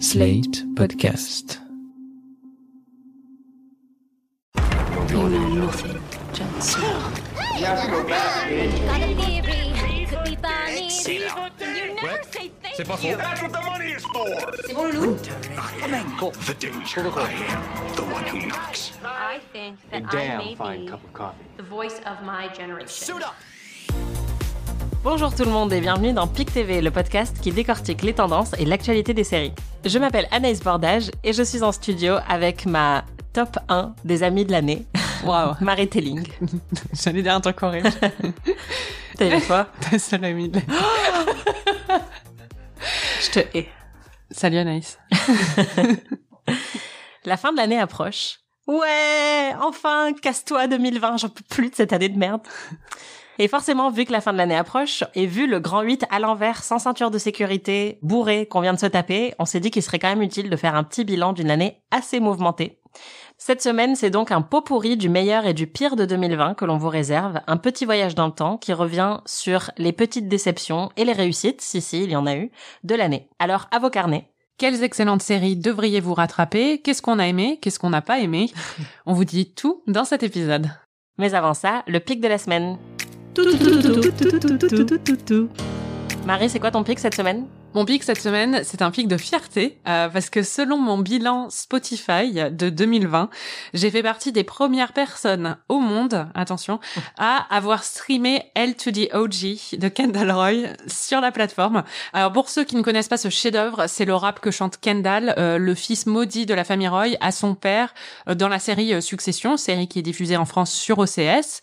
Slate Podcast. You know nothing, Jon Snow. Got a theory, could be Barney. You never say thank C'est pas faux. you. That's what the money is for. The danger. I am the one who knocks. I think that A I damn may fine be cup of coffee. the voice of my generation. Bonjour tout le monde et bienvenue dans PIC TV, le podcast qui décortique les tendances et l'actualité des séries. Je m'appelle Anaïs Bordage et je suis en studio avec ma top 1 des amis de l'année, Waouh, Marie Telling. j'allais dire un truc horrible. T'as eu quoi? Ta seule amie de la- Je te hais. Salut Anaïs. La fin de l'année approche. Ouais, enfin, casse-toi 2020, j'en peux plus de cette année de merde. Et forcément, vu que la fin de l'année approche, et vu le grand 8 à l'envers, sans ceinture de sécurité, bourré, qu'on vient de se taper, on s'est dit qu'il serait quand même utile de faire un petit bilan d'une année assez mouvementée. Cette semaine, c'est donc un pot pourri du meilleur et du pire de 2020 que l'on vous réserve, un petit voyage dans le temps qui revient sur les petites déceptions et les réussites, si si, il y en a eu, de l'année. Alors, à vos carnets. Quelles excellentes séries devriez-vous rattraper? Qu'est-ce qu'on a aimé? Qu'est-ce qu'on n'a pas aimé? On vous dit tout dans cet épisode. Mais avant ça, le pic de la semaine. Marie, c'est quoi ton pic cette semaine? Mon pic cette semaine, c'est un pic de fierté euh, parce que selon mon bilan Spotify de 2020, j'ai fait partie des premières personnes au monde, attention, à avoir streamé L to the OG de Kendall Roy sur la plateforme. Alors pour ceux qui ne connaissent pas ce chef-d'œuvre, c'est le rap que chante Kendall, euh, le fils maudit de la famille Roy, à son père euh, dans la série euh, Succession, série qui est diffusée en France sur OCS.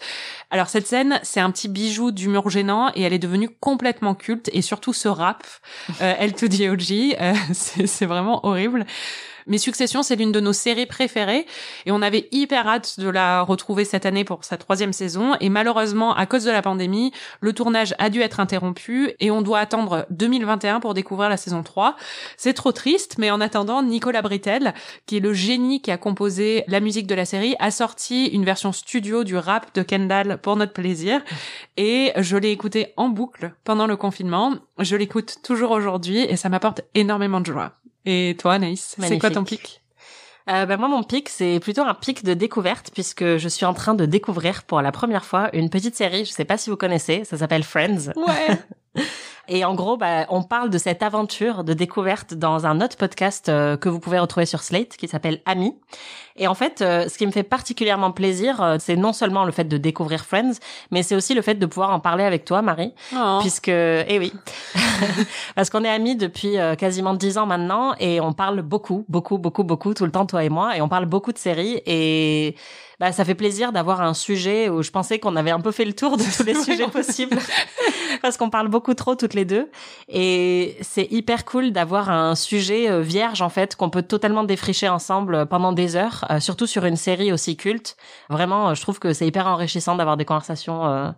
Alors cette scène, c'est un petit bijou d'humour gênant et elle est devenue complètement culte et surtout ce rap, euh, L to the OG, euh, c'est c'est vraiment horrible. Mais Succession, c'est l'une de nos séries préférées et on avait hyper hâte de la retrouver cette année pour sa troisième saison et malheureusement, à cause de la pandémie, le tournage a dû être interrompu et on doit attendre 2021 pour découvrir la saison 3. C'est trop triste, mais en attendant, Nicolas Britell, qui est le génie qui a composé la musique de la série, a sorti une version studio du rap de Kendall pour notre plaisir et je l'ai écouté en boucle pendant le confinement. Je l'écoute toujours aujourd'hui et ça m'apporte énormément de joie. Et toi, Anaïs, c'est quoi ton pic? Euh, bah, Moi, mon pic, c'est plutôt un pic de découverte puisque je suis en train de découvrir pour la première fois une petite série, je sais pas si vous connaissez, ça s'appelle Friends. Ouais. Et en gros, bah, on parle de cette aventure de découverte dans un autre podcast euh, que vous pouvez retrouver sur Slate qui s'appelle Ami. Et en fait, euh, ce qui me fait particulièrement plaisir, euh, c'est non seulement le fait de découvrir Friends, mais c'est aussi le fait de pouvoir en parler avec toi, Marie, Oh. puisque, eh oui, parce qu'on est amis depuis quasiment dix ans maintenant et on parle beaucoup, beaucoup, beaucoup, beaucoup tout le temps, toi et moi, et on parle beaucoup de séries et bah, ça fait plaisir d'avoir un sujet où je pensais qu'on avait un peu fait le tour de tous les sujets possibles parce qu'on parle beaucoup trop toutes les deux et c'est hyper cool d'avoir un sujet euh, vierge en fait qu'on peut totalement défricher ensemble pendant des heures, euh, surtout sur une série aussi culte. Vraiment, euh, je trouve que c'est hyper enrichissant d'avoir des conversations euh,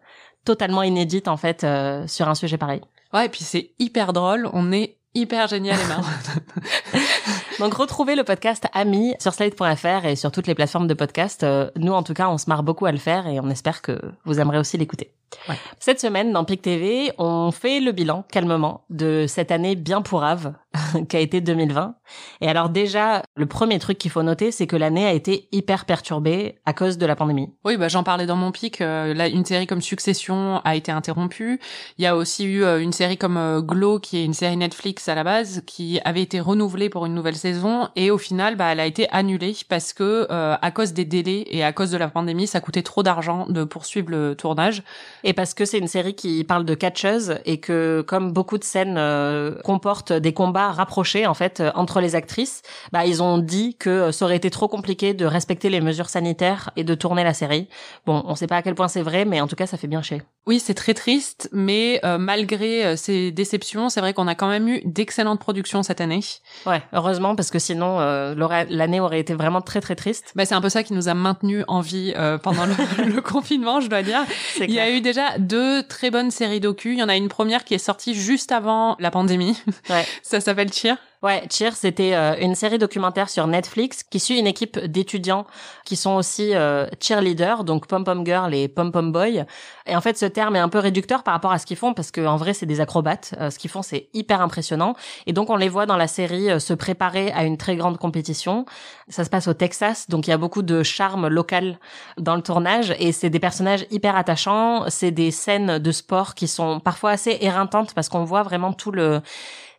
totalement inédites en fait euh, sur un sujet pareil. Ouais, et puis c'est hyper drôle. On est hyper génial et marrant. Donc retrouvez le podcast Ami sur slate.fr et sur toutes les plateformes de podcast. Euh, nous en tout cas, on se marre beaucoup à le faire et on espère que vous aimerez aussi l'écouter. Ouais. Cette semaine dans PIC TV, on fait le bilan calmement de cette année bien pourrave qu'a été 2020. Et alors déjà, le premier truc qu'il faut noter, c'est que l'année a été hyper perturbée à cause de la pandémie. Oui, bah j'en parlais dans mon pic. euh, là, une série comme Succession a été interrompue. Il y a aussi eu euh, une série comme euh, Glow, qui est une série Netflix à la base, qui avait été renouvelée pour une nouvelle saison et au final, bah elle a été annulée parce que euh, à cause des délais et à cause de la pandémie, ça coûtait trop d'argent de poursuivre le tournage. Et parce que c'est une série qui parle de catcheuse et que comme beaucoup de scènes euh, comportent des combats rapprochés en fait euh, entre les actrices, bah ils ont dit que euh, ça aurait été trop compliqué de respecter les mesures sanitaires et de tourner la série. Bon, on sait pas à quel point c'est vrai, mais en tout cas ça fait bien chier. Oui, c'est très triste, mais euh, malgré euh, ces déceptions, c'est vrai qu'on a quand même eu d'excellentes productions cette année. Ouais, heureusement parce que sinon euh, l'année aurait été vraiment très très triste. Bah, c'est un peu ça qui nous a maintenus en vie euh, pendant le, le confinement, je dois dire. Il y a eu déjà deux très bonnes séries docu. Il y en a une première qui est sortie juste avant la pandémie. Ouais. Ça s'appelle Cheer. Ouais, Cheer, c'était euh, une série documentaire sur Netflix qui suit une équipe d'étudiants qui sont aussi euh, cheerleaders, donc pom-pom girl et pom-pom boy. Et en fait, ce terme est un peu réducteur par rapport à ce qu'ils font parce que en vrai, c'est des acrobates. Euh, ce qu'ils font, c'est hyper impressionnant. Et donc, on les voit dans la série euh, se préparer à une très grande compétition. Ça se passe au Texas, donc il y a beaucoup de charme local dans le tournage et c'est des personnages hyper attachants. C'est des scènes de sport qui sont parfois assez éreintantes parce qu'on voit vraiment tout le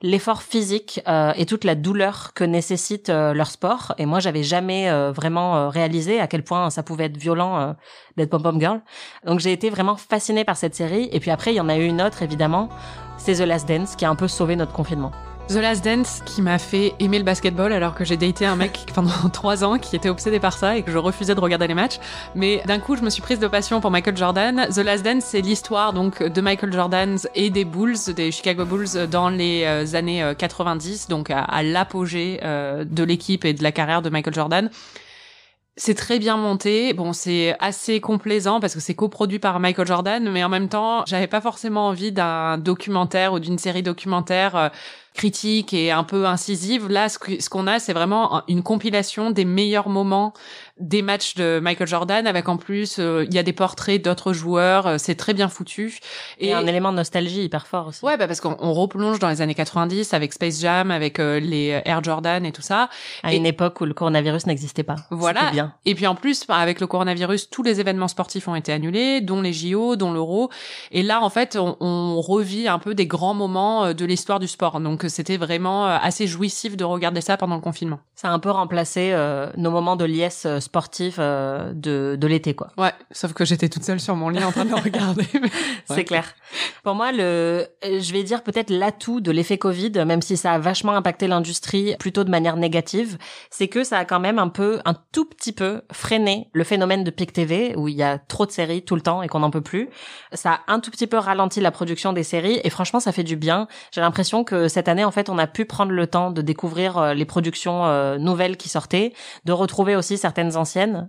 l'effort physique euh, et toute la douleur que nécessite euh, leur sport. Et moi, j'avais jamais euh, vraiment euh, réalisé à quel point ça pouvait être violent euh, d'être pom-pom girl. Donc j'ai été vraiment fascinée par cette série. Et puis après, il y en a eu une autre, évidemment. C'est The Last Dance qui a un peu sauvé notre confinement. The Last Dance qui m'a fait aimer le basketball alors que j'ai daté un mec pendant trois ans qui était obsédé par ça et que je refusais de regarder les matchs. Mais d'un coup, je me suis prise de passion pour Michael Jordan. The Last Dance, c'est l'histoire donc de Michael Jordan et des Bulls, des Chicago Bulls dans les euh, années euh, 90, donc à, à l'apogée euh, de l'équipe et de la carrière de Michael Jordan. C'est très bien monté. Bon, c'est assez complaisant parce que c'est coproduit par Michael Jordan, mais en même temps, j'avais pas forcément envie d'un documentaire ou d'une série documentaire euh, critique et un peu incisive. Là, ce qu'on a, c'est vraiment une compilation des meilleurs moments des matchs de Michael Jordan, avec en plus, euh, il y a des portraits d'autres joueurs. euh, c'est très bien foutu. Et, un élément de nostalgie hyper fort aussi. Ouais, bah parce qu'on on replonge dans les années 90 avec Space Jam, avec euh, les Air Jordan et tout ça. À Et- une époque où le coronavirus n'existait pas. Voilà. Bien. Et puis en plus, avec le coronavirus, tous les événements sportifs ont été annulés, dont les JO, dont l'Euro. Et là, en fait, on, on revit un peu des grands moments de l'histoire du sport. Donc c'était vraiment assez jouissif de regarder ça pendant le confinement. Ça a un peu remplacé euh, nos moments de liesse sportive euh, de, de l'été, quoi. Ouais, sauf que j'étais toute seule sur mon lit en train de regarder. C'est clair. Pour moi, le, je vais dire peut-être l'atout de l'effet Covid, même si ça a vachement impacté l'industrie plutôt de manière négative, c'est que ça a quand même un peu, un tout petit peu freiné le phénomène de Pic TV où il y a trop de séries tout le temps et qu'on n'en peut plus. Ça a un tout petit peu ralenti la production des séries et franchement, ça fait du bien. J'ai l'impression que cette année, en fait, on a pu prendre le temps de découvrir euh, les productions euh, nouvelles qui sortaient, de retrouver aussi certaines anciennes.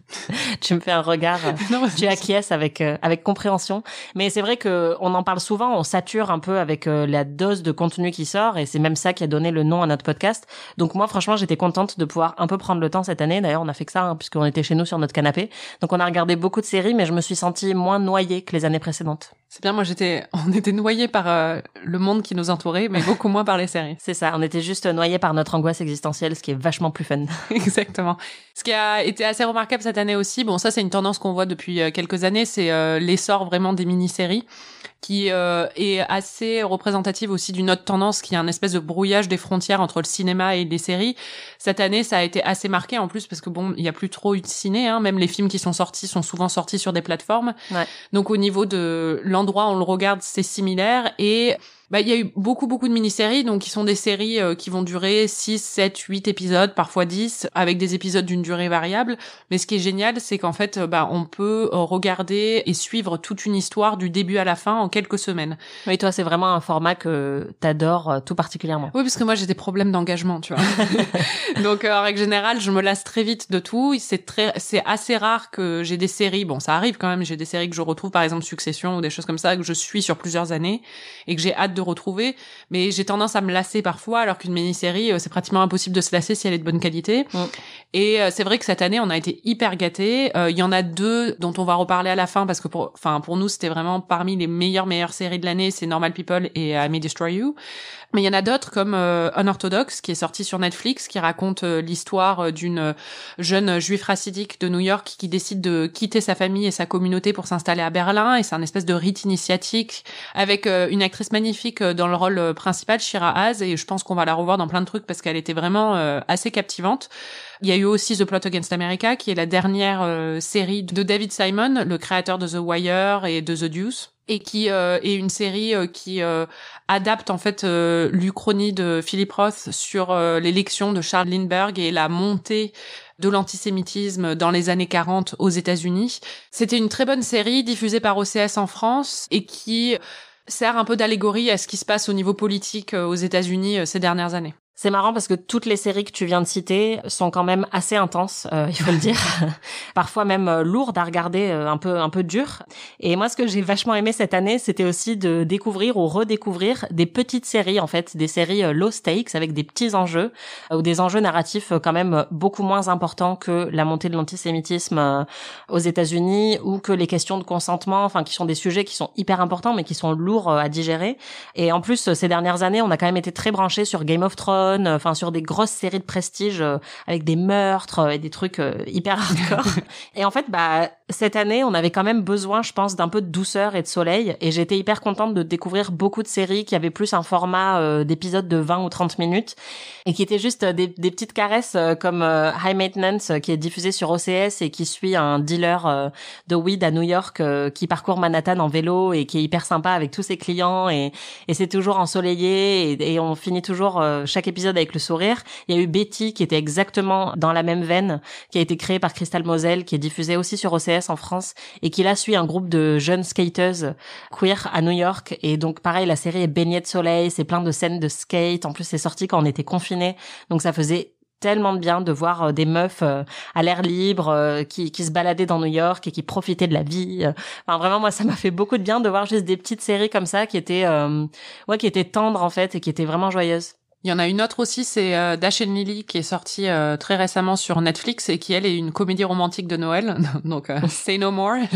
tu me fais un regard. Non, tu acquiesces avec euh, avec compréhension. Mais c'est vrai que on en parle souvent, on sature un peu avec euh, la dose de contenu qui sort, et c'est même ça qui a donné le nom à notre podcast. Donc moi, franchement, j'étais contente de pouvoir un peu prendre le temps cette année. D'ailleurs, on a fait que ça, hein, puisqu'on était chez nous sur notre canapé. Donc on a regardé beaucoup de séries, mais je me suis sentie moins noyée que les années précédentes. C'est bien, moi j'étais, on était noyés par euh, le monde qui nous entourait, mais beaucoup moins par les séries. C'est ça, on était juste noyés par notre angoisse existentielle, ce qui est vachement plus fun. Exactement. Ce qui a été assez remarquable cette année aussi, bon ça c'est une tendance qu'on voit depuis euh, quelques années, c'est euh, l'essor vraiment des mini-séries qui euh, est assez représentative aussi d'une autre tendance qui est un espèce de brouillage des frontières entre le cinéma et les séries. Cette année, ça a été assez marqué en plus parce que bon, il y a plus trop eu de ciné, hein, même les films qui sont sortis sont souvent sortis sur des plateformes. Ouais. Donc au niveau de l'endroit où on le regarde, c'est similaire et bah, il y a eu beaucoup, beaucoup de mini-séries, donc qui sont des séries euh, qui vont durer 6, 7, 8 épisodes, parfois 10, avec des épisodes d'une durée variable. Mais ce qui est génial, c'est qu'en fait, euh, bah, on peut euh, regarder et suivre toute une histoire du début à la fin en quelques semaines. Oui, toi, c'est vraiment un format que t'adores tout particulièrement. Oui, parce que moi, j'ai des problèmes d'engagement, tu vois. donc, euh, en règle générale, je me lasse très vite de tout. C'est très, c'est assez rare que j'ai des séries. Bon, ça arrive quand même. J'ai des séries que je retrouve, par exemple, Succession ou des choses comme ça, que je suis sur plusieurs années et que j'ai hâte de retrouver. Mais j'ai tendance à me lasser parfois, alors qu'une mini-série, euh, c'est pratiquement impossible de se lasser si elle est de bonne qualité. Mm. Et euh, c'est vrai que cette année, on a été hyper gâtés. Euh, Il y en a deux dont on va reparler à la fin parce que pour, enfin, pour nous, c'était vraiment parmi les meilleures meilleures séries de l'année. C'est Normal People et I May Destroy You. Mais il y en a d'autres comme euh, Unorthodox qui est sorti sur Netflix qui raconte euh, l'histoire euh, d'une euh, jeune juive racidique de New York qui décide de quitter sa famille et sa communauté pour s'installer à Berlin. Et c'est un espèce de rite initiatique avec une actrice magnifique dans le rôle principal Shira Haas. Et je pense qu'on va la revoir dans plein de trucs parce qu'elle était vraiment assez captivante. Il y a eu aussi The Plot Against America qui est la dernière série de David Simon, le créateur de The Wire et de The Deuce et qui euh, est une série euh, qui euh, adapte en fait euh, l'Uchronie de Philip Roth sur euh, l'élection de Charles Lindbergh et la montée de l'antisémitisme dans les années 40 aux États-Unis. C'était une très bonne série diffusée par OCS en France et qui sert un peu d'allégorie à ce qui se passe au niveau politique aux États-Unis ces dernières années. C'est marrant parce que toutes les séries que tu viens de citer sont quand même assez intenses, euh, il faut le dire. Parfois même euh, lourdes à regarder, euh, un peu un peu dures. Et moi, ce que j'ai vachement aimé cette année, c'était aussi de découvrir ou redécouvrir des petites séries, en fait, des séries euh, low stakes avec des petits enjeux ou des enjeux narratifs quand même beaucoup moins importants que la montée de l'antisémitisme aux États-Unis ou que les questions de consentement, enfin, qui sont des sujets qui sont hyper importants mais qui sont lourds à digérer. Et en plus, ces dernières années, on a quand même été très branchés sur Game of Thrones, euh, enfin sur des grosses séries de prestige euh, avec des meurtres euh, et des trucs hyper hardcore. et en fait, bah cette année, on avait quand même besoin, je pense, d'un peu de douceur et de soleil. Et j'étais hyper contente de découvrir beaucoup de séries qui avaient plus un format euh, d'épisodes de 20 ou 30 minutes et qui étaient juste des, des petites caresses euh, comme euh, High Maintenance qui est diffusé sur OCS et qui suit un dealer de weed à New York qui parcourt Manhattan en vélo et qui est hyper sympa avec tous ses clients et, et c'est toujours ensoleillé et, et on finit toujours chaque épisode avec le sourire. Il y a eu Betty qui était exactement dans la même veine, qui a été créée par Crystal Moselle, qui est diffusée aussi sur OCS en France et qui là suit un groupe de jeunes skateuses queer à New York et donc pareil la série est baignée de soleil, c'est plein de scènes de skate. En plus c'est sorti quand on était confinés, donc ça faisait tellement de bien de voir euh, des meufs euh, à l'air libre euh, qui, qui se baladaient dans New York et qui profitaient de la vie. Enfin vraiment moi ça m'a fait beaucoup de bien de voir juste des petites séries comme ça qui étaient euh, ouais qui étaient tendres en fait et qui étaient vraiment joyeuses. Il y en a une autre aussi, c'est euh, Dash and Lily qui est sortie euh, très récemment sur Netflix et qui elle est une comédie romantique de Noël. Donc euh, Say No More.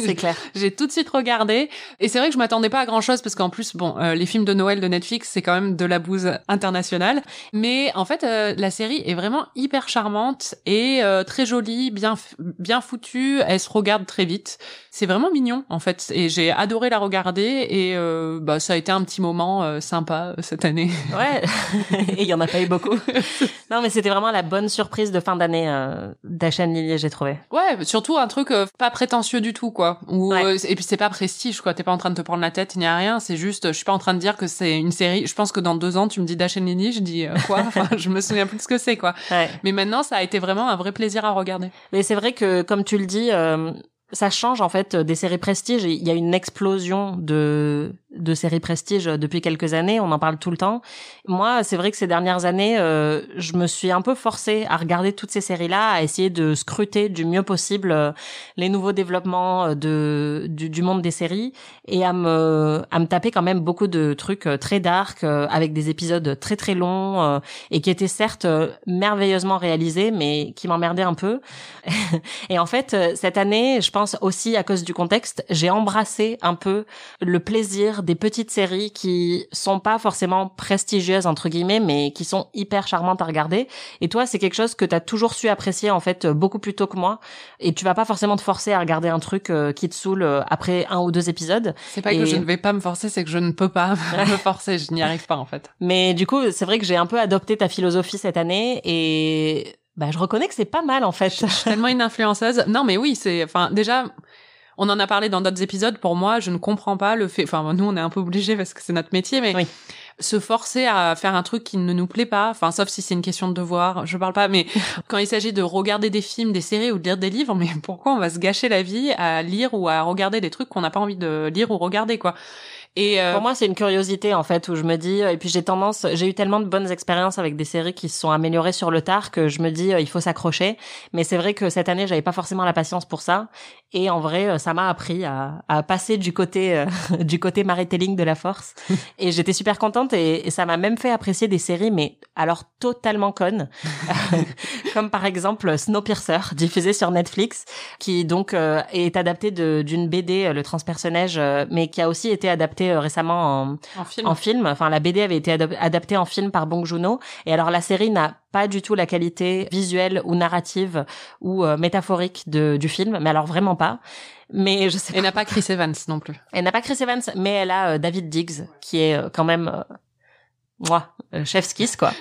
C'est clair. J'ai tout de suite regardé. Et c'est vrai que je m'attendais pas à grand chose parce qu'en plus bon euh, les films de Noël de Netflix c'est quand même de la bouse internationale. Mais en fait la série est vraiment hyper charmante et très jolie bien bien foutue. Elle se regarde très vite. C'est vraiment mignon en fait. Et j'ai adoré la regarder et bah ça a été un petit moment sympa cette année. Ouais, et il y en a pas eu beaucoup. non, mais c'était vraiment la bonne surprise de fin d'année euh, d'Achan Lillier, j'ai trouvé. Ouais, surtout un truc euh, pas prétentieux du tout, quoi. Ou Ouais. euh, et puis c'est pas prestige, quoi. T'es pas en train de te prendre la tête, il n'y a rien. C'est juste, je suis pas en train de dire que c'est une série. Je pense que dans deux ans, tu me dis Dash and Lily, je dis euh, quoi? Enfin, je me souviens plus de ce que c'est, quoi. Ouais. Mais maintenant, ça a été vraiment un vrai plaisir à regarder. Mais c'est vrai que, comme tu le dis, euh, ça change en fait des séries prestige. Il y a une explosion de de séries prestige depuis quelques années. On en parle tout le temps. Moi, c'est vrai que ces dernières années, euh, je me suis un peu forcée à regarder toutes ces séries-là, à essayer de scruter du mieux possible euh, les nouveaux développements euh, de du, monde des séries et à me à me taper quand même beaucoup de trucs euh, très dark euh, avec des épisodes très très longs euh, et qui étaient certes euh, merveilleusement réalisés, mais qui m'emmerdaient un peu. Et en fait, euh, cette année, je pense aussi à cause du contexte, j'ai embrassé un peu le plaisir des petites séries qui sont pas forcément prestigieuses entre guillemets, mais qui sont hyper charmantes à regarder. Et toi, c'est quelque chose que tu as toujours su apprécier en fait beaucoup plus tôt que moi. Et tu vas pas forcément te forcer à regarder un truc euh, qui te saoule euh, après un ou deux épisodes. C'est pas Et- que je ne vais pas me forcer, c'est que je ne peux pas me forcer. Je n'y arrive pas, en fait. Mais du coup, c'est vrai que j'ai un peu adopté ta philosophie cette année et bah, je reconnais que c'est pas mal en fait. Je suis tellement une influenceuse. Non, mais oui, c'est, enfin, déjà, on en a parlé dans d'autres épisodes. Pour moi, je ne comprends pas le fait, enfin, nous, on est un peu obligés parce que c'est notre métier, mais Oui. se forcer à faire un truc qui ne nous plaît pas, enfin, sauf si c'est une question de devoir, je parle pas, mais quand il s'agit de regarder des films, des séries ou de lire des livres, mais pourquoi on va se gâcher la vie à lire ou à regarder des trucs qu'on n'a pas envie de lire ou regarder, quoi? Et, euh, Pour moi, c'est une curiosité en fait où je me dis et puis j'ai tendance, j'ai eu tellement de bonnes expériences avec des séries qui se sont améliorées sur le tard que je me dis euh, il faut s'accrocher. Mais c'est vrai que cette année, j'avais pas forcément la patience pour ça et en vrai, euh, ça m'a appris à, à passer du côté euh, du côté de la force et j'étais super contente et, et ça m'a même fait apprécier des séries mais alors totalement connes comme par exemple Snowpiercer diffusé sur Netflix qui donc euh, est adapté d'une BD euh, le transpersonnage euh, mais qui a aussi été adapté euh, récemment en, en film. en film. Enfin, la BD avait été adap- adaptée en film par Bong Joon-ho. Et alors, la série n'a pas du tout la qualité visuelle ou narrative ou euh, métaphorique de, du film. Mais alors, vraiment pas. Mais je sais pas. n'a pas Chris Evans non plus. Elle n'a pas Chris Evans, mais elle a euh, David Diggs, qui est euh, quand même... moi, chef's kiss, quoi.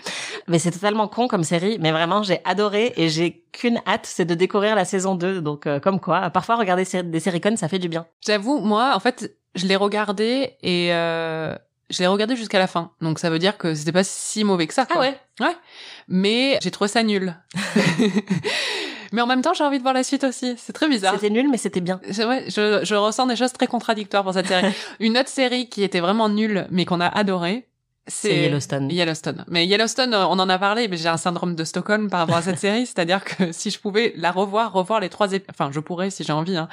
Mais c'est totalement con comme série, mais vraiment, j'ai adoré et j'ai qu'une hâte, c'est de découvrir la saison 2. Donc, comme quoi, parfois, regarder des séries connes, ça fait du bien. J'avoue, moi, en fait, je l'ai regardé et euh, je l'ai regardé jusqu'à la fin. Donc ça veut dire que c'était pas si mauvais que ça. Quoi. ouais Ouais. Mais j'ai trouvé ça nul. mais en même temps, j'ai envie de voir la suite aussi. C'est très bizarre. C'était nul, mais c'était bien. C'est vrai, je, je ressens des choses très contradictoires pour cette série. Une autre série qui était vraiment nulle, mais qu'on a adoré, C'est Yellowstone. Yellowstone. Mais Yellowstone, euh, on en a parlé, mais j'ai un syndrome de Stockholm par rapport à cette série, c'est-à-dire que si je pouvais la revoir, revoir les trois épisodes, enfin je pourrais si j'ai envie, hein.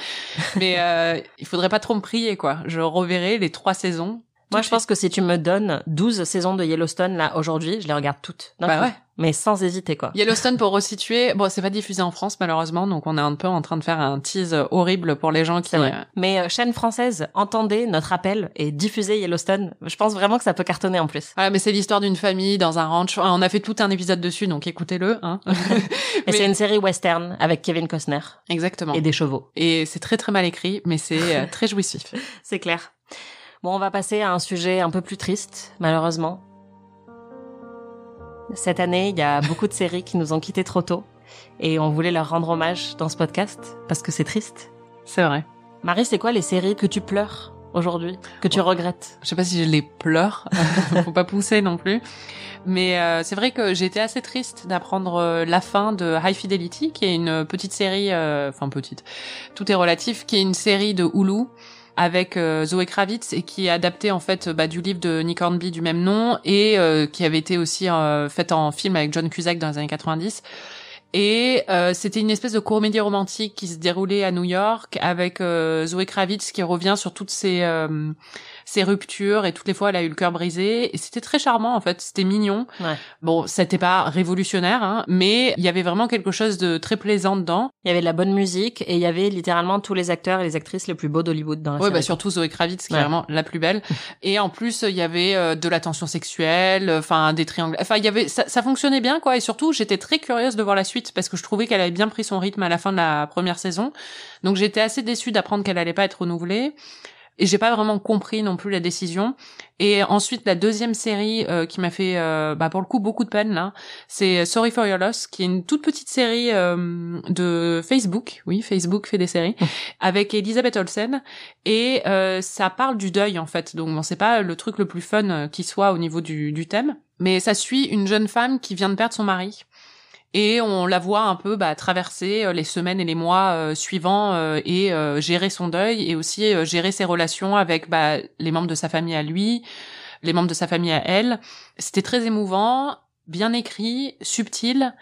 mais euh, il faudrait pas trop me prier quoi. Je reverrai les trois saisons moi, je pense que si tu me donnes 12 saisons de Yellowstone, là, aujourd'hui, je les regarde toutes. Bah ouais. Mais sans hésiter, quoi. Yellowstone, pour resituer, bon, c'est pas diffusé en France, malheureusement, donc on est un peu en train de faire un tease horrible pour les gens qui... Vrai. Mais euh, chaîne française, entendez notre appel et diffusez Yellowstone. Je pense vraiment que ça peut cartonner en plus. Voilà, mais c'est l'histoire d'une famille dans un ranch. On a fait tout un épisode dessus, donc écoutez-le. Hein. et c'est une série western avec Kevin Costner. Exactement. Et des chevaux. Et c'est très très mal écrit, mais c'est euh, très jouissif. c'est clair. Bon, on va passer à un sujet un peu plus triste, malheureusement. Cette année, il y a beaucoup de séries qui nous ont quittés trop tôt et on voulait leur rendre hommage dans ce podcast parce que c'est triste. C'est vrai. Marie, c'est quoi les séries que tu pleures aujourd'hui, que tu regrettes? Je sais pas si je les pleure, faut pas pousser non plus. Mais euh, c'est vrai que j'étais assez triste d'apprendre euh, la fin de High Fidelity, qui est une petite série, euh, enfin petite, tout est relatif, qui est une série de Hulu avec euh, Zoé Kravitz et qui est adapté en fait bah, du livre de Nick Hornby du même nom et euh, qui avait été aussi euh, fait en film avec John Cusack dans les années 90. Et c'était une espèce de comédie romantique qui se déroulait à New York avec Zoé Kravitz qui revient sur toutes ces ses ruptures et toutes les fois elle a eu le cœur brisé et c'était très charmant en fait. C'était mignon. Ouais. bon c'était pas révolutionnaire hein, mais il y avait vraiment quelque chose de très plaisant dedans. Il y avait de la bonne musique et il y avait littéralement tous les acteurs et les actrices les plus beaux d'Hollywood dans la ouais, série. bah surtout Zoé Kravitz qui est vraiment la plus belle. Et en plus il y avait euh, de la tension sexuelle enfin des triangles enfin il y avait ça, ça fonctionnait bien quoi. Et surtout j'étais très curieuse de voir la suite parce que je trouvais qu'elle avait bien pris son rythme à la fin de la première saison. Donc j'étais assez déçue d'apprendre qu'elle allait pas être renouvelée et j'ai pas vraiment compris non plus la décision. Et ensuite la deuxième série euh, qui m'a fait euh, bah pour le coup beaucoup de peine là, c'est Sorry for Your Loss qui est une toute petite série euh, de Facebook, oui Facebook fait des séries. Avec Elisabeth Olsen. Et euh, ça parle du deuil en fait. Donc bon c'est pas le truc le plus fun euh, qui soit au niveau du, du thème, mais ça suit une jeune femme qui vient de perdre son mari et on la voit un peu bah, traverser euh, les semaines et les mois euh, suivants euh, et gérer son deuil et aussi gérer ses relations avec bah, les membres de sa famille à lui, les membres de sa famille à elle. C'était très émouvant, bien écrit, subtil.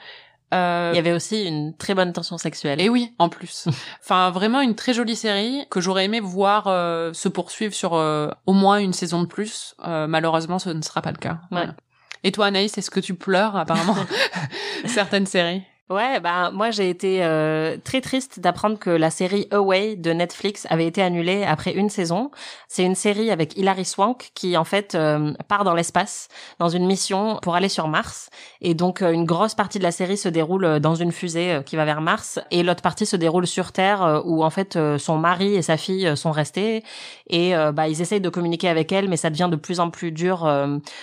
Euh... Il y avait aussi une très bonne tension sexuelle. Et oui, en plus. enfin, vraiment une très jolie série que j'aurais aimé voir euh, se poursuivre sur euh, au moins une saison de plus. malheureusement, ce ne sera pas le cas. Ouais. Voilà. Et toi, Anaïs, est-ce que tu pleures apparemment certaines séries? Ouais, bah moi j'ai été euh, très triste d'apprendre que la série Away de Netflix avait été annulée après une saison. C'est une série avec Hilary Swank qui en fait euh, part dans l'espace dans une mission pour aller sur Mars. Et donc euh, une grosse partie de la série se déroule dans une fusée qui va vers Mars. Et l'autre partie se déroule sur Terre où en fait son mari et sa fille sont restés. Et bah ils essayent de communiquer avec elle mais ça devient de plus en plus dur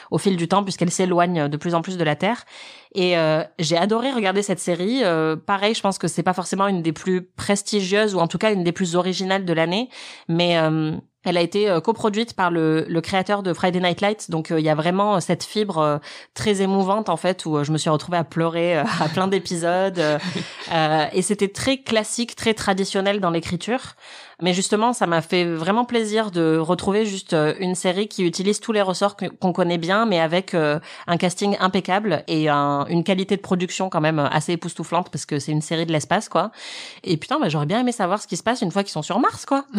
au fil du temps puisqu'elle s'éloigne de plus en plus de la Terre et euh, j'ai adoré regarder cette série. Euh, pareil, je pense que c'est pas forcément une des plus prestigieuses ou en tout cas une des plus originales de l'année, mais euh, elle a été coproduite par le, le, créateur de Friday Night Lights, donc il y a vraiment cette fibre très émouvante en fait où je me suis retrouvée à pleurer à plein d'épisodes et c'était très classique, très traditionnel dans l'écriture. Mais justement, ça m'a fait vraiment plaisir de retrouver juste une série qui utilise tous les ressorts qu'on connaît bien, mais avec un casting impeccable et un, une qualité de production quand même assez époustouflante parce que c'est une série de l'espace, quoi. Et putain, bah, j'aurais bien aimé savoir ce qui se passe une fois qu'ils sont sur Mars, quoi.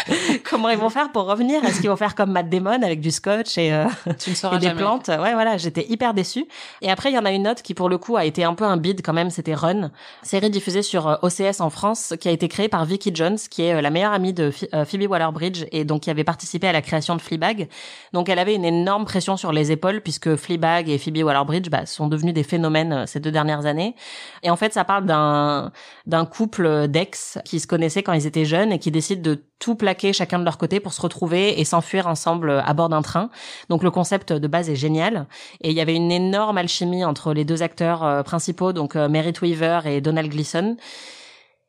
Comment ils vont faire pour revenir? Est-ce qu'ils vont faire comme Matt Damon avec du scotch et, euh, tu ne sauras et des jamais. plantes? Ouais, voilà, j'étais hyper déçue. Et après, il y en a une autre qui, pour le coup, a été un peu un bide quand même. C'était Run, série diffusée sur OCS en France, qui a été créée par Vicky Jones, qui est la meilleure amie de Phoebe Waller-Bridge et donc qui avait participé à la création de Fleabag. Donc elle avait une énorme pression sur les épaules puisque Fleabag et Phoebe Waller-Bridge bah, sont devenus des phénomènes ces deux dernières années. Et en fait, ça parle d'un d'un couple d'ex qui se connaissaient quand ils étaient jeunes et qui décident de tout plaquer chacun de leur côté pour se retrouver et s'enfuir ensemble à bord d'un train. Donc le concept de base est génial et il y avait une énorme alchimie entre les deux acteurs principaux donc Merritt Weaver et Donald Gleason.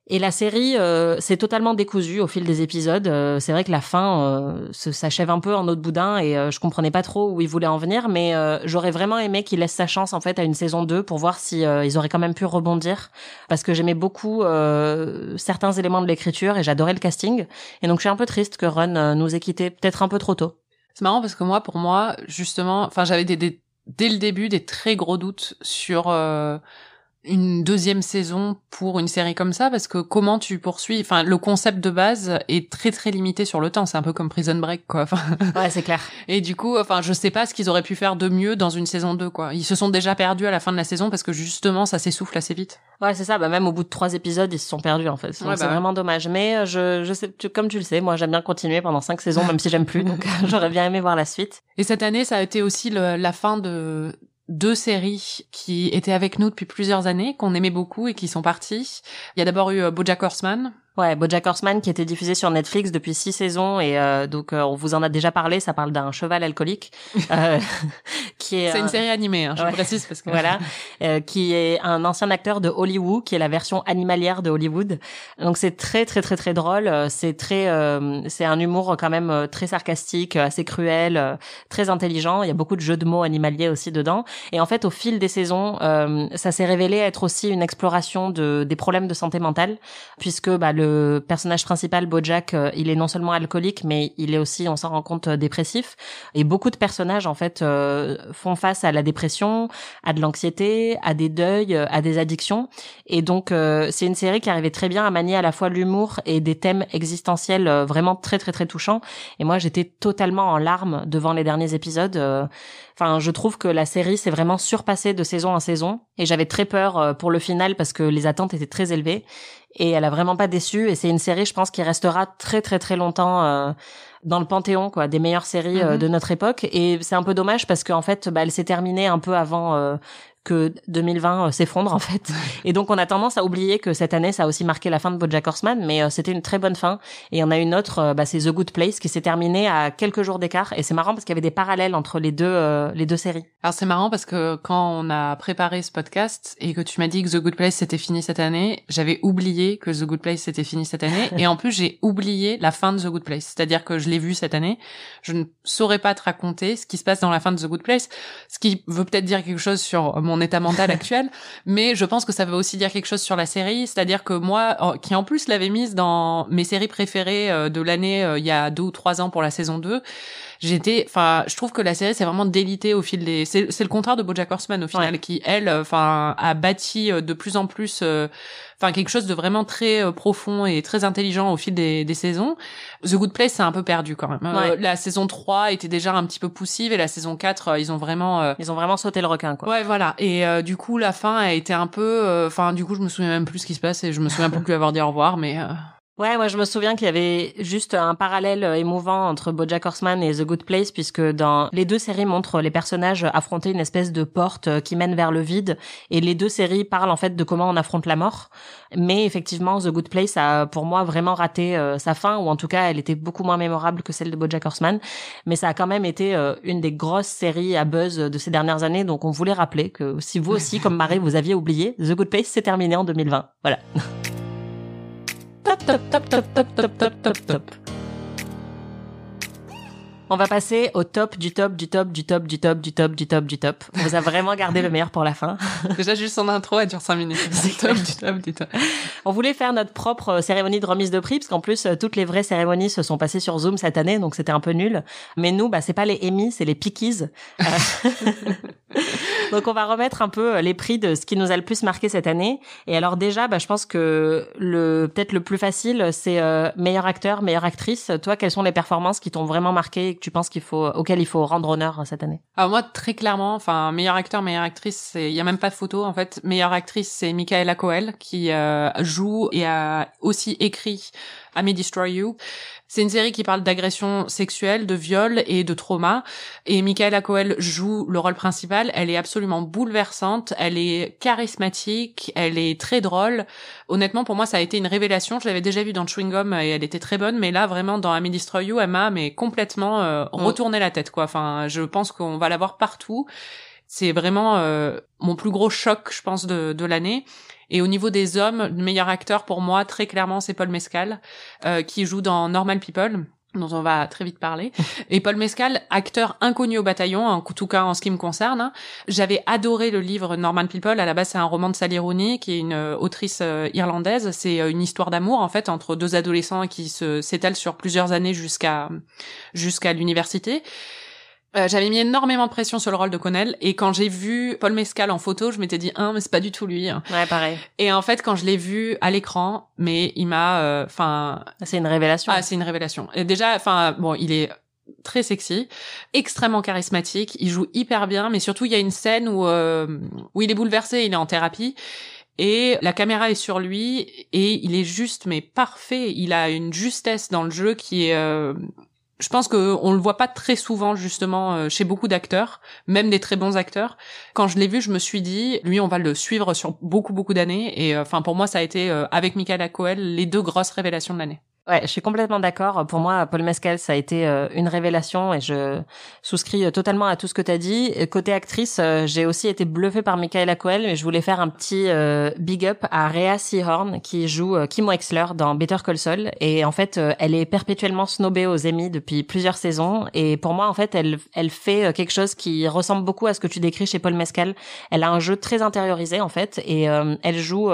Et la série euh, s'est totalement décousue au fil des épisodes. Euh, c'est vrai que la fin euh, s'achève un peu en autre boudin et euh, je comprenais pas trop où ils voulaient en venir, mais euh, j'aurais vraiment aimé qu'ils laissent sa chance en fait à une saison 2 pour voir si euh, ils auraient quand même pu rebondir parce que j'aimais beaucoup certains éléments de l'écriture et j'adorais le casting. Et donc je suis un peu triste que Run nous ait quittés peut-être un peu trop tôt. C'est marrant parce que moi, pour moi, justement, enfin, j'avais des, des- dès le début des très gros doutes sur une deuxième saison pour une série comme ça? Parce que comment tu poursuis? Enfin le concept de base est très très limité sur le temps c'est un peu comme Prison Break quoi enfin Ouais, c'est clair. et du coup enfin je sais pas ce qu'ils auraient pu faire de mieux dans une saison 2 quoi ils se sont déjà perdus à la fin de la saison parce que justement ça s'essouffle assez vite Ouais, c'est ça. Bah, même au bout de trois épisodes, ils se sont perdus, en fait. Donc, Ouais, c'est bah ouais. vraiment dommage. Mais euh, je, je sais, tu- comme tu le sais, moi, j'aime bien continuer pendant cinq saisons, même si j'aime plus. Donc, j'aurais bien aimé voir la suite. Et cette année, ça a été aussi le- la fin de deux séries qui étaient avec nous depuis plusieurs années, qu'on aimait beaucoup et qui sont parties. Il y a d'abord eu euh, BoJack Horseman. Ouais, BoJack Horseman qui était diffusé sur Netflix depuis six saisons et euh, donc euh, on vous en a déjà parlé. Ça parle d'un cheval alcoolique euh, qui est C'est une série animée, hein, je ouais. précise parce que voilà, euh, qui est un ancien acteur de Hollywood, qui est la version animalière de Hollywood. Donc c'est très très très très drôle. Euh, C'est très, euh, c'est un humour quand même très sarcastique, assez cruel, très intelligent. Il y a beaucoup de jeux de mots animaliers aussi dedans. Et en fait, au fil des saisons, euh, ça s'est révélé être aussi une exploration de des problèmes de santé mentale, puisque bah, le personnage principal, BoJack, euh, il est non seulement alcoolique, mais il est aussi, on s'en rend compte, euh, dépressif. Et beaucoup de personnages en fait euh, font face à la dépression, à de l'anxiété, à des deuils, à des addictions. Et donc c'est une série qui arrivait très bien à manier à la fois l'humour et des thèmes existentiels vraiment très très très touchants. Et moi j'étais totalement en larmes devant les derniers épisodes. Enfin, je trouve que la série s'est vraiment surpassée de saison en saison. Et j'avais très peur euh, pour le final parce que les attentes étaient très élevées. Et elle a vraiment pas déçu. Et c'est une série, je pense, qui restera très très très longtemps. euh, dans le panthéon quoi des meilleures séries euh, Mhm. de notre époque et c'est un peu dommage parce qu'en fait bah, elle s'est terminée un peu avant euh, que 2020 euh, s'effondre en fait. Et donc on a tendance à oublier que cette année ça a aussi marqué la fin de BoJack Horseman mais euh, c'était une très bonne fin. Et il y en a une autre euh, bah, c'est The Good Place qui s'est terminée à quelques jours d'écart. Et c'est marrant parce qu'il y avait des parallèles entre les deux euh, les deux séries. Alors c'est marrant parce que quand on a préparé ce podcast et que tu m'as dit que The Good Place c'était fini cette année, j'avais oublié que The Good Place c'était fini cette année. Et en plus j'ai oublié la fin de The Good Place. C'est-à-dire que je l'ai vu cette année, je ne saurais pas te raconter ce qui se passe dans la fin de The Good Place, ce qui veut peut-être dire quelque chose sur mon état mental actuel, mais je pense que ça veut aussi dire quelque chose sur la série, c'est-à-dire que moi qui en plus l'avais mise dans mes séries préférées euh, de l'année euh, il y a deux ou trois ans pour la saison 2, j'étais enfin je trouve que la série s'est vraiment délitée au fil des c'est c'est le contraire de BoJack Horseman au final Ouais. qui elle euh, enfin a bâti euh, de plus en plus euh, enfin quelque chose de vraiment très euh, profond et très intelligent au fil des, des saisons The Good Place c'est un peu perdu quand même Euh, Ouais. la saison 3 était déjà un petit peu poussive et la saison 4 euh, ils ont vraiment ils ont vraiment sauté le requin quoi Ouais, voilà. Et euh, du coup, la fin a été un peu. euh, Enfin, du coup, je me souviens même plus ce qui se passe et je me souviens plus lui avoir dit au revoir. Mais euh, Ouais, moi je me souviens qu'il y avait juste un parallèle euh, émouvant entre BoJack Horseman et The Good Place puisque dans les deux séries montrent les personnages affronter une espèce de porte euh, qui mène vers le vide et les deux séries parlent en fait de comment on affronte la mort. Mais effectivement, The Good Place a pour moi vraiment raté euh, sa fin ou en tout cas, elle était beaucoup moins mémorable que celle de BoJack Horseman, mais ça a quand même été une des grosses séries à buzz de ces dernières années donc on voulait rappeler que si vous aussi comme Marie vous aviez oublié, The Good Place s'est terminé en 2020. Voilà. Top, top, top, top, top, top, top, top, top. On va passer au top du top du top du top du top du top du top du top. On vous a vraiment gardé le meilleur pour la fin. déjà, juste son intro, elle dure 5 minutes. C'est top, du top, du top. On voulait faire notre propre euh, cérémonie de remise de prix parce qu'en plus euh, toutes les vraies cérémonies se sont passées sur Zoom cette année donc c'était un peu nul. Mais nous bah c'est pas les Emmy, c'est les Pickies. Donc on va remettre un peu euh, les prix de ce qui nous a le plus marqué cette année. Et alors déjà bah je pense que le peut-être le plus facile c'est euh, meilleur acteur, meilleure actrice. Toi quelles sont les performances qui t'ont vraiment marqué et que tu penses qu'il faut auxquelles il faut rendre honneur euh, cette année? Alors moi, très clairement, enfin, meilleur acteur, meilleure actrice, il y a même pas de photo, en fait. Meilleure actrice, c'est Michaela Coel, qui euh, joue et a aussi écrit I May Destroy You. C'est une série qui parle d'agression sexuelle, de viol et de trauma. Et Michaela Coel joue le rôle principal. Elle est absolument bouleversante. Elle est charismatique. Elle est très drôle. Honnêtement, pour moi, ça a été une révélation. Je l'avais déjà vue dans Chewing Gum et elle était très bonne. Mais là, vraiment, dans I May Destroy You, elle m'a mais complètement euh, retourné la tête, quoi. Enfin, je pense qu'on va la voir partout. C'est vraiment euh, mon plus gros choc, je pense, de, de l'année. Et au niveau des hommes, le meilleur acteur pour moi, très clairement, c'est Paul Mescal, euh, qui joue dans Normal People. dont on va très vite parler. Et Paul Mescal, acteur inconnu au bataillon, en tout cas en ce qui me concerne. hein. J'avais adoré le livre Norman People. À la base, c'est un roman de Sally Rooney, qui est une euh, autrice euh, irlandaise. C'est euh, une histoire d'amour, en fait, entre deux adolescents qui se s'étale sur plusieurs années jusqu'à jusqu'à l'université. Euh, j'avais mis énormément de pression sur le rôle de Connell et quand j'ai vu Paul Mescal en photo, je m'étais dit ah mais c'est pas du tout lui. hein. Ouais, pareil. Et en fait quand je l'ai vu à l'écran, mais il m'a enfin C'est une révélation. ah, c'est une révélation. Et déjà, enfin, bon, il est très sexy, extrêmement charismatique, il joue hyper bien, mais surtout il y a une scène où euh, où il est bouleversé, il est en thérapie. Et la caméra est sur lui et il est juste mais parfait. Il a une justesse dans le jeu qui est, euh, je pense que on le voit pas très souvent justement euh, chez beaucoup d'acteurs, même des très bons acteurs. Quand je l'ai vu, je me suis dit, lui, on va le suivre sur beaucoup beaucoup d'années. Et euh, enfin pour moi, ça a été euh, avec Michael Coel les deux grosses révélations de l'année. Ouais, je suis complètement d'accord. Pour moi, Paul Mescal, ça a été euh, une révélation et je souscris euh, totalement à tout ce que tu as dit. Côté actrice, euh, j'ai aussi été bluffée par Michaela Coel, mais je voulais faire un petit big up à Rhea Seahorn qui joue Kim Wexler dans Better Call Saul. Et en fait, elle est perpétuellement snobée aux Emmy depuis plusieurs saisons. Et pour moi, en fait, elle, elle fait quelque chose qui ressemble beaucoup à ce que tu décris chez Paul Mescal. Elle a un jeu très intériorisé, en fait, et elle joue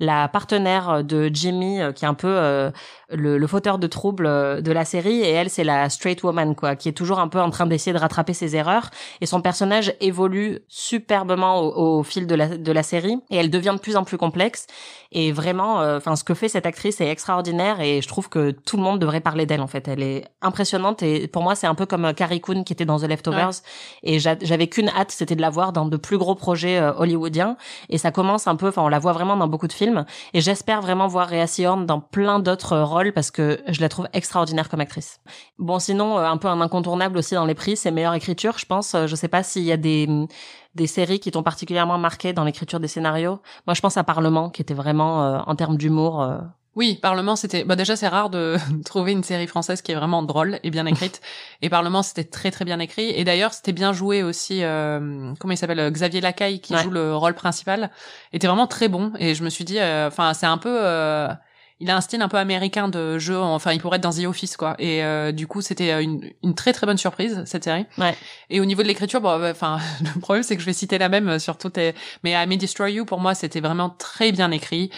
la partenaire de Jimmy, qui est un peu... le, le fauteur de troubles euh, de la série. Et elle c'est la straight woman quoi qui est toujours un peu en train d'essayer de rattraper ses erreurs. Et son personnage évolue superbement au, au fil de la, de la série. Et elle devient de plus en plus complexe. Et vraiment euh, enfin ce que fait cette actrice est extraordinaire. Et je trouve que tout le monde devrait parler d'elle en fait. Elle est impressionnante. Et pour moi c'est un peu comme euh, Carrie Coon qui était dans The Leftovers. Et j'a- j'avais qu'une hâte c'était de la voir dans de plus gros projets euh, hollywoodiens. Et ça commence un peu enfin on la voit vraiment dans beaucoup de films. Et j'espère vraiment voir Rhea Seahorn dans plein d'autres euh, rôles parce que je la trouve extraordinaire comme actrice. Bon sinon euh, un peu un incontournable aussi dans les prix c'est meilleure écriture je pense Euh, je sais pas s'il y a des des séries qui t'ont particulièrement marqué dans l'écriture des scénarios. Moi je pense à Parlement qui était vraiment euh, en termes d'humour euh, Oui, Parlement, c'était. Bah déjà, c'est rare de trouver une série française qui est vraiment drôle et bien écrite. et Parlement, c'était très très bien écrit. Et d'ailleurs, c'était bien joué aussi. euh, comment il s'appelle euh, Xavier Lacaille qui Ouais. joue le rôle principal était vraiment très bon. Et je me suis dit, euh, enfin, c'est un peu. euh, il a un style un peu américain de jeu. Enfin, il pourrait être dans The Office, quoi. Et euh, du coup, c'était euh, une, une très très bonne surprise cette série. Ouais. Et au niveau de l'écriture, bon, bah, enfin, le problème c'est que je vais citer la même euh, sur toutes les. Mais I May Destroy You, pour moi, c'était vraiment très bien écrit.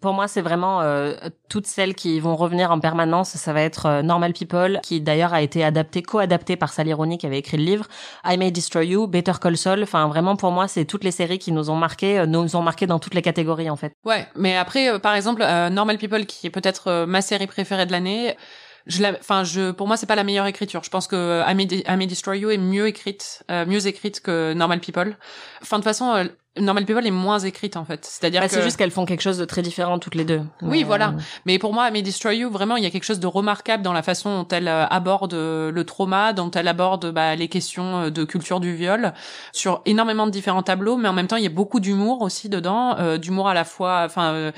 Pour moi, c'est vraiment euh, toutes celles qui vont revenir en permanence. Ça va être euh, Normal People, qui d'ailleurs a été adapté, co-adapté par Sally Rooney, qui avait écrit le livre. I May Destroy You, Better Call Saul. Enfin, vraiment, pour moi, c'est toutes les séries qui nous ont marqué, nous ont marqué dans toutes les catégories, en fait. Ouais, mais après, par exemple, euh, Normal People, qui est peut-être euh, ma série préférée de l'année, je la, enfin, je, pour moi, c'est pas la meilleure écriture. Je pense que I May, De- I May Destroy You est mieux écrite, euh, mieux écrite que Normal People. Enfin, de toute façon, euh, Normal People est moins écrite en fait. C'est-à-dire Bah, que C'est juste qu'elles font quelque chose de très différent toutes les deux. Oui, voilà. euh, Mais pour moi, I May Destroy You, vraiment, il y a quelque chose de remarquable dans la façon dont elle aborde le trauma, dont elle aborde bah, les questions de culture du viol, sur énormément de différents tableaux, mais en même temps, il y a beaucoup d'humour aussi dedans, euh, d'humour à la fois, enfin, euh,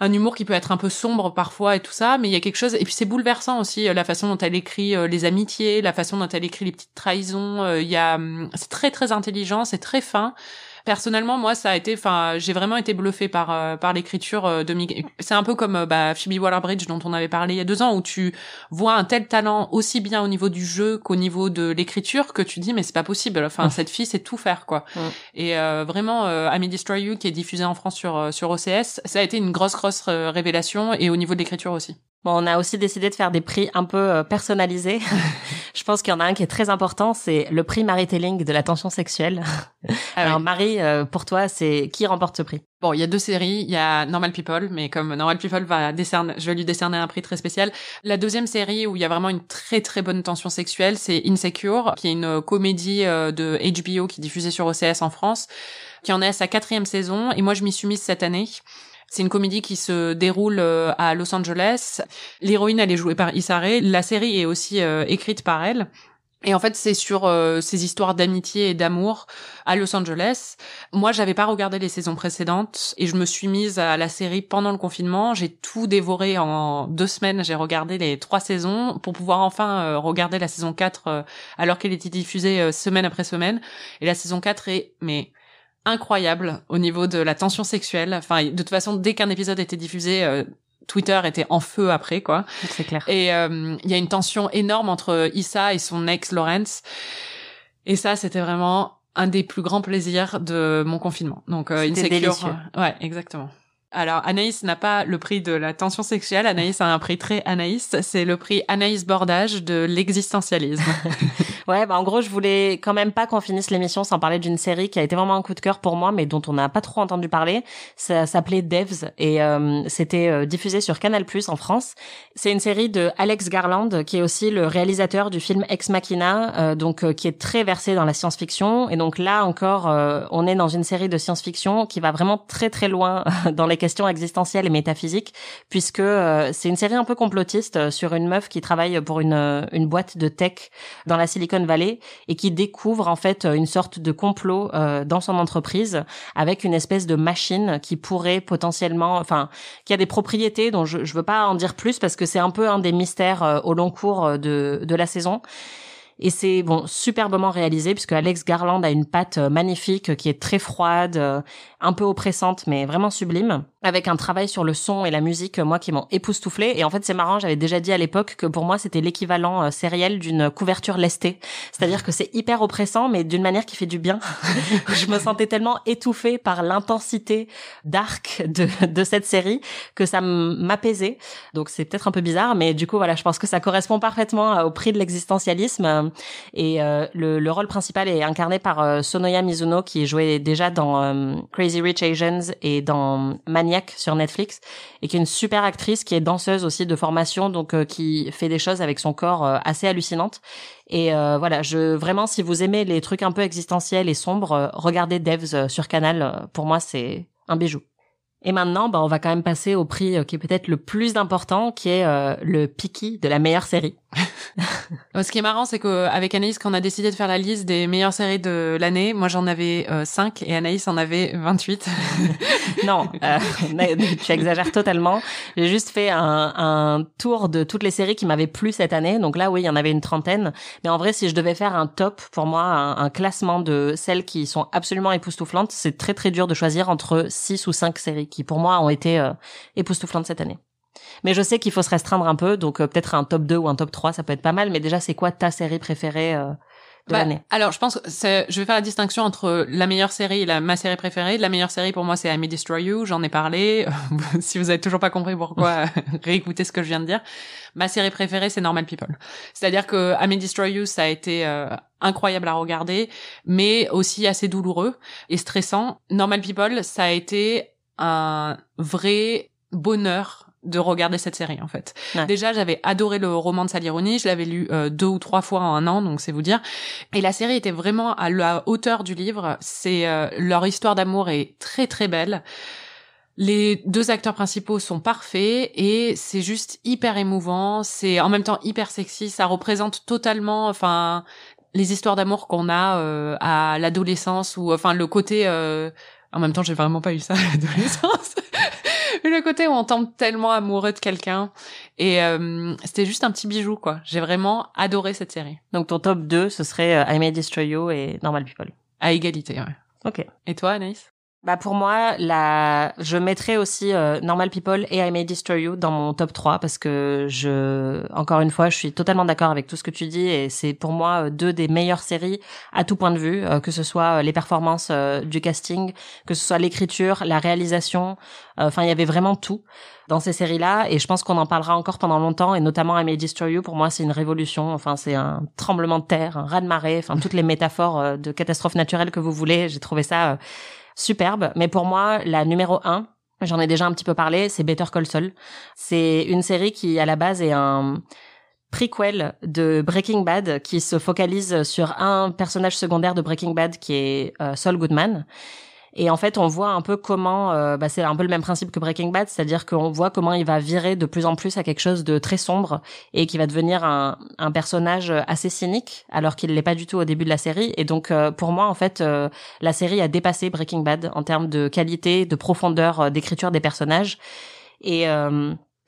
un humour qui peut être un peu sombre parfois et tout ça, mais il y a quelque chose, et puis c'est bouleversant aussi, euh, la façon dont elle écrit euh, les amitiés, la façon dont elle écrit les petites trahisons, euh, il y a, hum, c'est très très intelligent, c'est très fin. Personnellement, moi, ça a été, enfin, j'ai vraiment été bluffée par euh, par l'écriture euh, de Miguel. C'est un peu comme euh, bah, Phoebe Waller-Bridge dont on avait parlé il y a deux ans, où tu vois un tel talent aussi bien au niveau du jeu qu'au niveau de l'écriture que tu dis mais c'est pas possible. Enfin, cette fille sait tout faire quoi. Et euh, vraiment, euh, I May Destroy You qui est diffusé en France sur sur OCS, ça a été une grosse grosse révélation et au niveau de l'écriture aussi. Bon, on a aussi décidé de faire des prix un peu euh, personnalisés. Je pense qu'il y en a un qui est très important, c'est le prix Marie-Telling de la tension sexuelle. Ah Alors. Marie, pour toi, c'est qui remporte ce prix? Bon, il y a deux séries. Il y a Normal People, mais comme Normal People va décerner, je vais lui décerner un prix très spécial. La deuxième série où il y a vraiment une très très bonne tension sexuelle, c'est Insecure, qui est une comédie euh, de HBO qui est diffusée sur OCS en France, qui en est à sa quatrième saison. Et moi, je m'y suis mise cette année. C'est une comédie qui se déroule euh, à Los Angeles. L'héroïne, elle est jouée par Issa. La série est aussi euh, écrite par elle. Et en fait, c'est sur euh, ces histoires d'amitié et d'amour à Los Angeles. Moi, j'avais pas regardé les saisons précédentes et je me suis mise à la série pendant le confinement. J'ai tout dévoré en deux semaines. J'ai regardé les trois saisons pour pouvoir enfin regarder la saison 4 euh, alors qu'elle était diffusée semaine après semaine. Et la saison 4 est, mais incroyable au niveau de la tension sexuelle. Enfin, de toute façon, dès qu'un épisode était diffusé, euh, Twitter était en feu après, quoi. C'est clair. Et euh, il y a une tension énorme entre Issa et son ex Lawrence. Et ça, c'était vraiment un des plus grands plaisirs de mon confinement. Donc euh, Insecure. délicieux. euh, Ouais, exactement. Alors Anaïs n'a pas le prix de la tension sexuelle. Anaïs a un prix très Anaïs. C'est le prix Anaïs Bordage de l'existentialisme. Ouais, bah en gros, je voulais quand même pas qu'on finisse l'émission sans parler d'une série qui a été vraiment un coup de cœur pour moi, mais dont on n'a pas trop entendu parler. Ça s'appelait Devs et euh, c'était euh, diffusé sur Canal+ en France. C'est une série de Alex Garland, qui est aussi le réalisateur du film Ex Machina, euh, donc euh, qui est très versé dans la science-fiction. Et donc là encore, euh, on est dans une série de science-fiction qui va vraiment très très loin dans les questions existentielles et métaphysiques, puisque c'est une série un peu complotiste sur une meuf qui travaille pour une une boîte de tech dans la Silicon Valley et qui découvre en fait une sorte de complot euh, dans son entreprise avec une espèce de machine qui pourrait potentiellement, enfin, qui a des propriétés dont je, je veux pas en dire plus parce que c'est un peu un des mystères euh, au long cours euh, de de la saison. Et c'est bon superbement réalisé puisque Alex Garland a une patte euh, magnifique qui est très froide, un peu oppressante mais vraiment sublime, avec un travail sur le son et la musique moi qui m'ont époustouflé. Et en fait c'est marrant, j'avais déjà dit à l'époque que pour moi c'était l'équivalent euh, sériel d'une couverture lestée, c'est-à-dire que c'est hyper oppressant mais d'une manière qui fait du bien. je me sentais tellement étouffée par l'intensité dark de de cette série que ça m'apaisait. Donc c'est peut-être un peu bizarre, mais du coup voilà, je pense que ça correspond parfaitement euh, au prix de l'existentialisme. Et euh, le, le rôle principal est incarné par euh, Sonoya Mizuno, qui jouait déjà dans Crazy Rich Asians et dans Sur Netflix, et qui est une super actrice, qui est danseuse aussi de formation, donc euh, qui fait des choses avec son corps euh, assez hallucinantes. Et euh, voilà, je vraiment, si vous aimez les trucs un peu existentiels et sombres, regardez Devs sur Canal. Pour moi, c'est un bijou. Et maintenant, bah, on va quand même passer au prix euh, qui est peut-être le plus important, qui est euh, le Piki de la meilleure série. Euh, Ce qui est marrant, c'est qu'avec Anaïs, quand on a décidé de faire la liste des meilleures séries de l'année, moi j'en avais euh, 5 et Anaïs en avait 28. Non, euh, tu exagères totalement. J'ai juste fait un, un tour de toutes les séries qui m'avaient plu cette année. Donc là, oui, il y en avait une trentaine. Mais en vrai, si je devais faire un top, pour moi, un, un classement de celles qui sont absolument époustouflantes, c'est très très dur de choisir entre six ou cinq séries qui, pour moi, ont été euh, époustouflantes cette année. Mais je sais qu'il faut se restreindre un peu, donc euh, peut-être un top 2 ou un top 3, ça peut être pas mal. Mais déjà, c'est quoi ta série préférée euh, de Bah, l'année? alors, je pense que je vais faire la distinction entre la meilleure série et la, ma série préférée. La meilleure série pour moi, c'est I May Destroy You. J'en ai parlé. si vous avez toujours pas compris pourquoi, réécoutez ce que je viens de dire. Ma série préférée, c'est Normal People. C'est-à-dire que I May Destroy You, ça a été euh, incroyable à regarder, mais aussi assez douloureux et stressant. Normal People, ça a été un vrai bonheur de regarder cette série en fait. Ouais. Déjà, j'avais adoré le roman de Sally Rooney, je l'avais lu euh, deux ou trois fois en un an, donc c'est vous dire. Et la série était vraiment à la hauteur du livre. C'est euh, leur histoire d'amour est très très belle. Les deux acteurs principaux sont parfaits et c'est juste hyper émouvant. C'est en même temps hyper sexy. Ça représente totalement, enfin, les histoires d'amour qu'on a euh, à l'adolescence ou enfin le côté. euh, En même temps, j'ai vraiment pas eu ça à l'adolescence. Le côté où on tombe tellement amoureux de quelqu'un et euh, c'était juste un petit bijou quoi. J'ai vraiment adoré cette série. Donc ton top 2, ce serait euh, I May Destroy You et Normal People. À égalité, ouais. Ok. Et toi, Anaïs? Bah pour moi, la... je mettrais aussi euh, Normal People et I May Destroy You dans mon top 3 parce que je, encore une fois, je suis totalement d'accord avec tout ce que tu dis et c'est pour moi euh, deux des meilleures séries à tout point de vue, euh, que ce soit euh, les performances euh, du casting, que ce soit l'écriture, la réalisation, enfin il y avait vraiment tout dans ces séries-là et je pense qu'on en parlera encore pendant longtemps et notamment I May Destroy You pour moi c'est une révolution, enfin c'est un tremblement de terre, un raz-de-marée, enfin toutes les métaphores de catastrophes naturelles que vous voulez, j'ai trouvé ça superbe. Mais pour moi, la numéro un, j'en ai déjà un petit peu parlé, c'est Better Call Saul. C'est une série qui, à la base, est un prequel de Breaking Bad qui se focalise sur un personnage secondaire de Breaking Bad qui est euh, Saul Goodman. Et en fait, on voit un peu comment, euh, bah, c'est un peu le même principe que Breaking Bad, c'est-à-dire qu'on voit comment il va virer de plus en plus à quelque chose de très sombre et qui va devenir un, un personnage assez cynique, alors qu'il l'est pas du tout au début de la série. Et donc, euh, pour moi, en fait, euh, la série a dépassé Breaking Bad en termes de qualité, de profondeur d'écriture des personnages. Et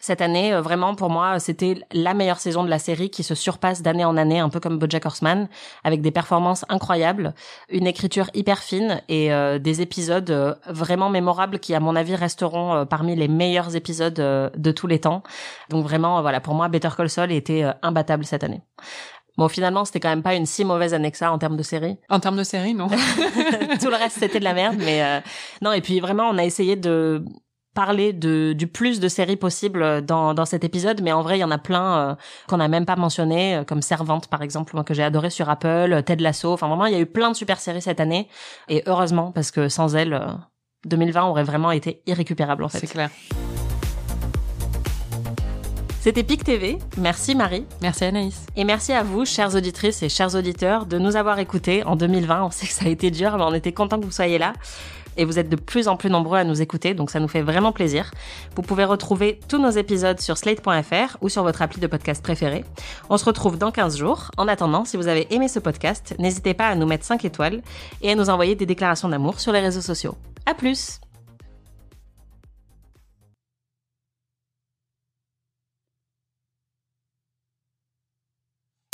Cette année, euh, vraiment, pour moi, c'était la meilleure saison de la série qui se surpasse d'année en année, un peu comme BoJack Horseman, avec des performances incroyables, une écriture hyper fine et euh, des épisodes euh, vraiment mémorables qui, à mon avis, resteront parmi les meilleurs épisodes de tous les temps. Donc vraiment, voilà, pour moi, Better Call Saul était imbattable cette année. Bon, finalement, c'était quand même pas une si mauvaise année que ça en termes de série. En termes de série, non Tout le reste, c'était de la merde, mais euh, non. Et puis vraiment, on a essayé de parler de, du plus de séries possible dans, dans cet épisode, mais en vrai, il y en a plein euh, qu'on n'a même pas mentionné, euh, comme Servante par exemple, moi que j'ai adoré sur Apple, euh, Ted Lasso. Enfin vraiment, il y a eu plein de super séries cette année, et heureusement parce que sans elles, euh, 2020 aurait vraiment été irrécupérable en C'est fait. clair. C'était PIC TV. Merci Marie. Merci Anaïs. Et merci à vous, chères auditrices et chers auditeurs, de nous avoir écoutés en 2020. On sait que ça a été dur, mais on était content que vous soyez là. Et vous êtes de plus en plus nombreux à nous écouter, donc ça nous fait vraiment plaisir. Vous pouvez retrouver tous nos épisodes sur slate.fr ou sur votre appli de podcast préféré. On se retrouve dans 15 jours. En attendant, si vous avez aimé ce podcast, n'hésitez pas à nous mettre 5 étoiles et à nous envoyer des déclarations d'amour sur les réseaux sociaux. À plus!